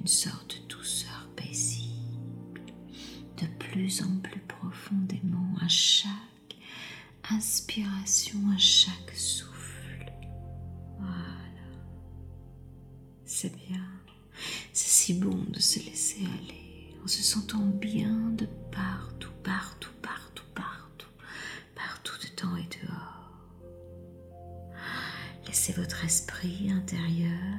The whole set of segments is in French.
une sorte de douceur paisible, de plus en plus profondément à chaque inspiration, à chaque souffle. Voilà, c'est bien. C'est si bon de se laisser aller en se sentant bien de partout, partout, partout, partout, partout dedans et dehors. Laissez votre esprit intérieur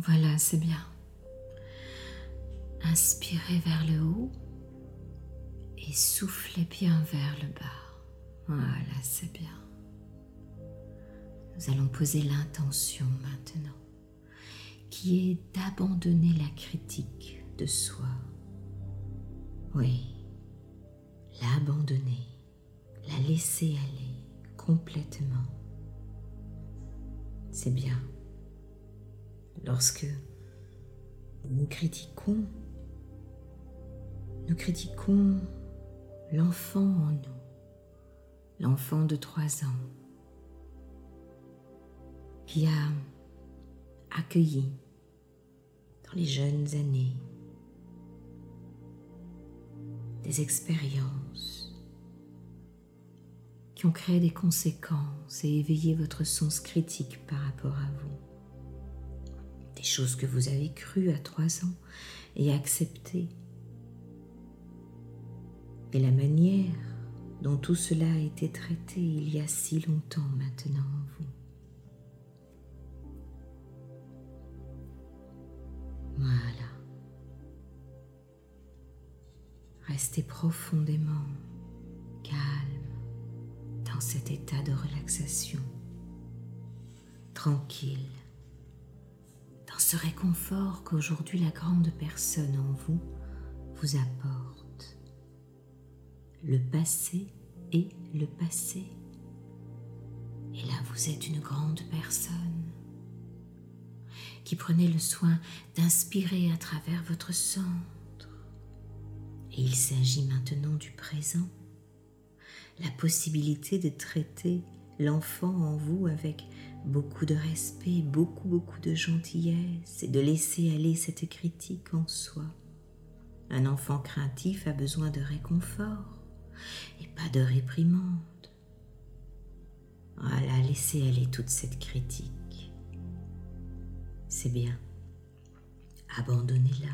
Voilà, c'est bien. Inspirez vers le haut et soufflez bien vers le bas. Voilà, c'est bien. Nous allons poser l'intention maintenant, qui est d'abandonner la critique de soi. Oui, l'abandonner, la laisser aller complètement. C'est bien. Lorsque nous critiquons, nous critiquons l'enfant en nous, l'enfant de trois ans, qui a accueilli dans les jeunes années des expériences qui ont créé des conséquences et éveillé votre sens critique par rapport à vous. Des choses que vous avez crues à trois ans et acceptées et la manière dont tout cela a été traité il y a si longtemps maintenant en vous. Voilà. Restez profondément calme dans cet état de relaxation, tranquille, ce réconfort qu'aujourd'hui la grande personne en vous vous apporte le passé est le passé. Et là, vous êtes une grande personne qui prenez le soin d'inspirer à travers votre centre. Et il s'agit maintenant du présent, la possibilité de traiter l'enfant en vous avec beaucoup de respect, beaucoup, beaucoup de gentillesse et de laisser aller cette critique en soi. Un enfant craintif a besoin de réconfort et pas de réprimande. Voilà, laissez aller toute cette critique. C'est bien. Abandonnez-la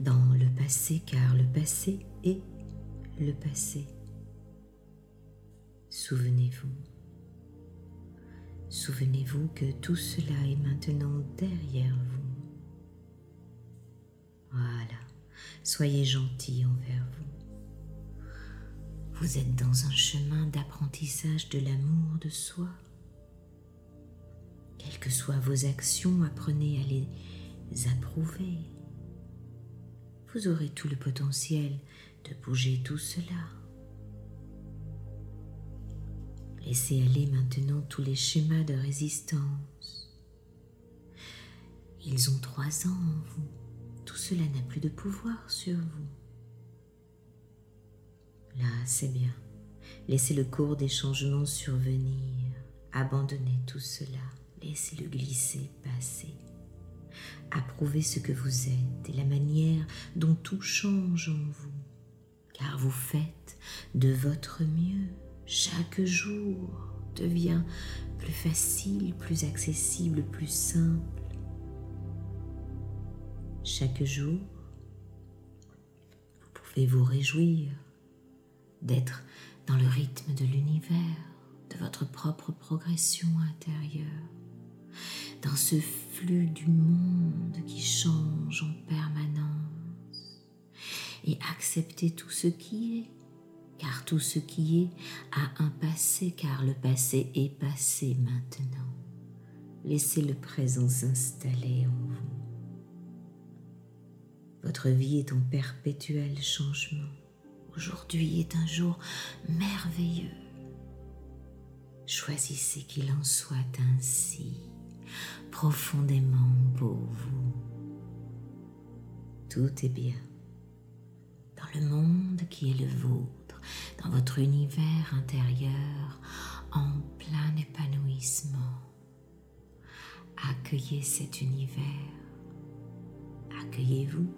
dans le passé car le passé est le passé. Souvenez-vous. Souvenez-vous que tout cela est maintenant derrière vous. Voilà. Soyez gentil envers vous. Vous êtes dans un chemin d'apprentissage de l'amour de soi. Quelles que soient vos actions, apprenez à les approuver. Vous aurez tout le potentiel de bouger tout cela. Laissez aller maintenant tous les schémas de résistance. Ils ont trois ans en vous. Tout cela n'a plus de pouvoir sur vous. Là, c'est bien. Laissez le cours des changements survenir. Abandonnez tout cela. Laissez-le glisser, passer. Approuvez ce que vous êtes et la manière dont tout change en vous. Car vous faites de votre mieux. Chaque jour devient plus facile, plus accessible, plus simple. Chaque jour, vous pouvez vous réjouir d'être dans le rythme de l'univers, de votre propre progression intérieure, dans ce flux du monde qui change en permanence, et accepter tout ce qui est, car tout ce qui est a un passé, car le passé est passé maintenant. Laissez le présent s'installer en vous. Votre vie est en perpétuel changement. Aujourd'hui est un jour merveilleux. Choisissez qu'il en soit ainsi, profondément pour vous. Tout est bien. Dans le monde qui est le vôtre, dans votre univers intérieur, en plein épanouissement. Accueillez cet univers. Accueillez-vous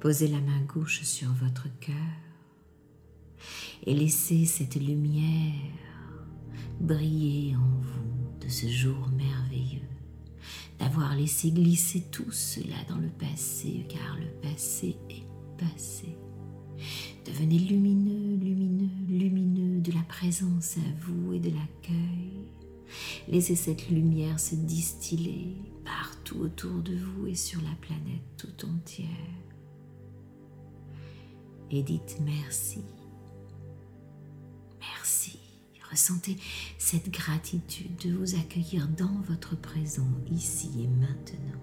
Posez la main gauche sur votre cœur et laissez cette lumière briller en vous de ce jour merveilleux, d'avoir laissé glisser tout cela dans le passé, car le passé est passé. Devenez lumineux, lumineux, lumineux de la présence à vous et de l'accueil. Laissez cette lumière se distiller partout autour de vous et sur la planète tout entière. Et dites merci. Merci. Ressentez cette gratitude de vous accueillir dans votre présent, ici et maintenant.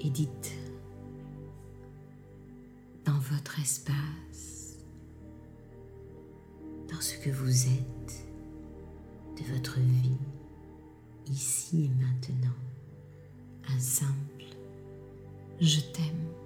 Et dites dans votre espace, dans ce que vous êtes, de votre vie, ici et maintenant, un simple je t'aime.